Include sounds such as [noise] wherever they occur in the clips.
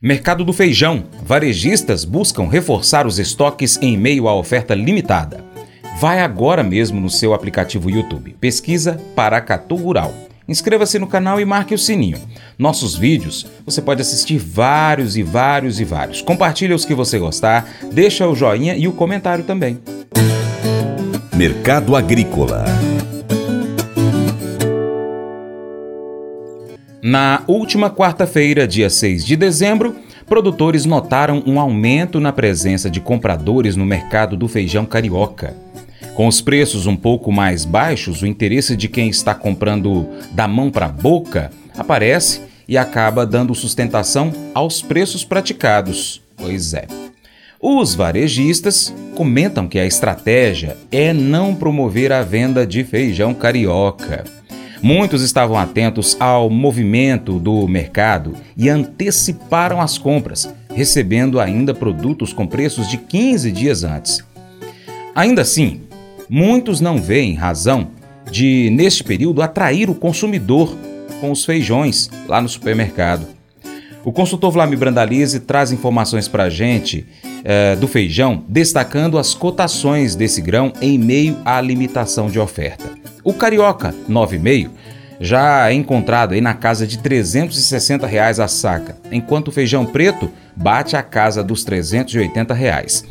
Mercado do feijão. Varejistas buscam reforçar os estoques em meio à oferta limitada. Vai agora mesmo no seu aplicativo YouTube. Pesquisa Paracatu Rural. Inscreva-se no canal e marque o sininho. Nossos vídeos você pode assistir vários e vários e vários. Compartilhe os que você gostar, deixa o joinha e o comentário também. Mercado Agrícola Na última quarta-feira, dia 6 de dezembro, produtores notaram um aumento na presença de compradores no mercado do feijão carioca. Com os preços um pouco mais baixos, o interesse de quem está comprando da mão para a boca aparece e acaba dando sustentação aos preços praticados. Pois é. Os varejistas comentam que a estratégia é não promover a venda de feijão carioca. Muitos estavam atentos ao movimento do mercado e anteciparam as compras, recebendo ainda produtos com preços de 15 dias antes. Ainda assim, muitos não veem razão de, neste período, atrair o consumidor com os feijões lá no supermercado. O consultor Vlamir Brandalize traz informações para a gente eh, do feijão, destacando as cotações desse grão em meio à limitação de oferta. O carioca 9,5 já é encontrado aí na casa de 360 reais a saca, enquanto o feijão preto bate a casa dos 380 reais.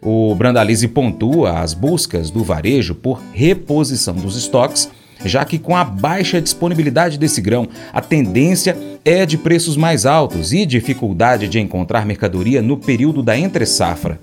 O Brandalize pontua as buscas do varejo por reposição dos estoques, já que com a baixa disponibilidade desse grão, a tendência é de preços mais altos e dificuldade de encontrar mercadoria no período da entre-safra.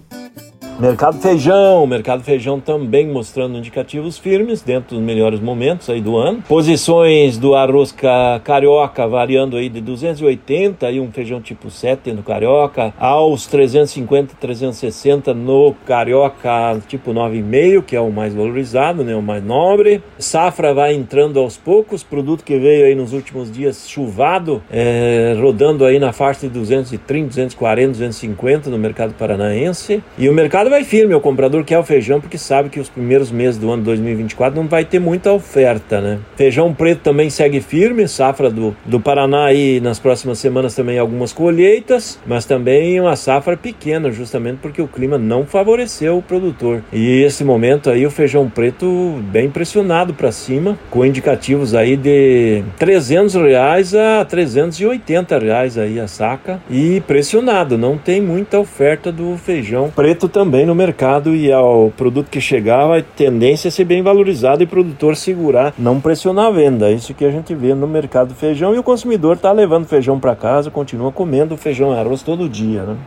Mercado feijão, mercado feijão também mostrando indicativos firmes dentro dos melhores momentos aí do ano. Posições do arroz carioca variando aí de 280 e um feijão tipo 7 no carioca aos 350, 360 no carioca tipo 9,5, que é o mais valorizado, né, o mais nobre. Safra vai entrando aos poucos, produto que veio aí nos últimos dias chuvado, é, rodando aí na faixa de 230, 240, 250 no mercado paranaense. E o mercado mercado vai firme, o comprador quer o feijão porque sabe que os primeiros meses do ano 2024 não vai ter muita oferta, né? Feijão preto também segue firme, safra do, do Paraná aí nas próximas semanas também algumas colheitas, mas também uma safra pequena, justamente porque o clima não favoreceu o produtor. E esse momento aí o feijão preto bem pressionado para cima, com indicativos aí de 300 reais a 380 reais aí a saca e pressionado, não tem muita oferta do feijão preto também também no mercado e ao produto que chegar, a tendência é ser bem valorizado e o produtor segurar, não pressionar a venda. Isso que a gente vê no mercado do feijão e o consumidor está levando feijão para casa, continua comendo feijão e arroz todo dia, né?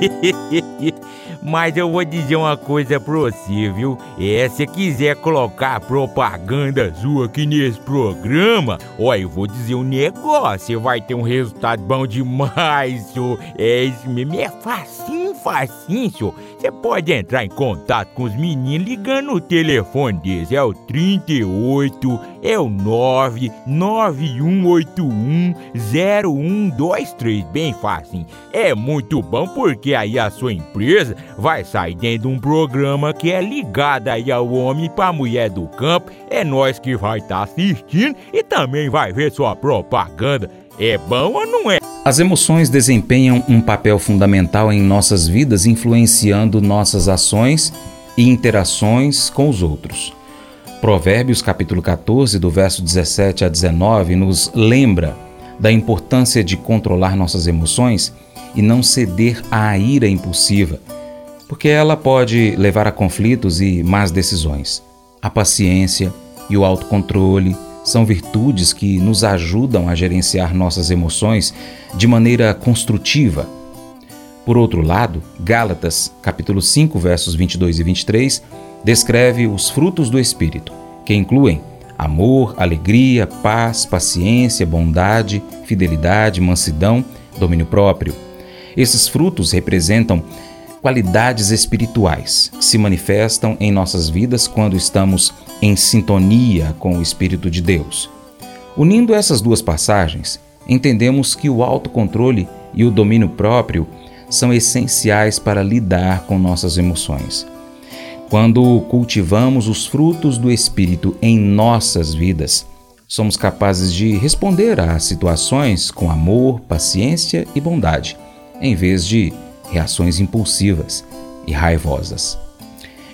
[laughs] Mas eu vou dizer uma coisa pra você, viu? É, se quiser colocar propaganda sua aqui nesse programa, ó, eu vou dizer um negócio, você vai ter um resultado bom demais, senhor. É isso mesmo, é facinho, facinho, senhor. Você pode entrar em contato com os meninos ligando o telefone deles, é o 38, é o 991810123, bem fácil. É muito bom porque aí a sua empresa vai sair dentro de um programa que é ligado aí ao homem para mulher do campo. É nós que vai estar tá assistindo e também vai ver sua propaganda. É bom ou não é? As emoções desempenham um papel fundamental em nossas vidas, influenciando nossas ações e interações com os outros. Provérbios capítulo 14, do verso 17 a 19, nos lembra da importância de controlar nossas emoções e não ceder à ira impulsiva, porque ela pode levar a conflitos e más decisões. A paciência e o autocontrole são virtudes que nos ajudam a gerenciar nossas emoções de maneira construtiva. Por outro lado, Gálatas, capítulo 5, versos 22 e 23, descreve os frutos do espírito, que incluem amor, alegria, paz, paciência, bondade, fidelidade, mansidão, domínio próprio. Esses frutos representam qualidades espirituais que se manifestam em nossas vidas quando estamos em sintonia com o Espírito de Deus. Unindo essas duas passagens, entendemos que o autocontrole e o domínio próprio são essenciais para lidar com nossas emoções. Quando cultivamos os frutos do Espírito em nossas vidas, somos capazes de responder às situações com amor, paciência e bondade em vez de reações impulsivas e raivosas.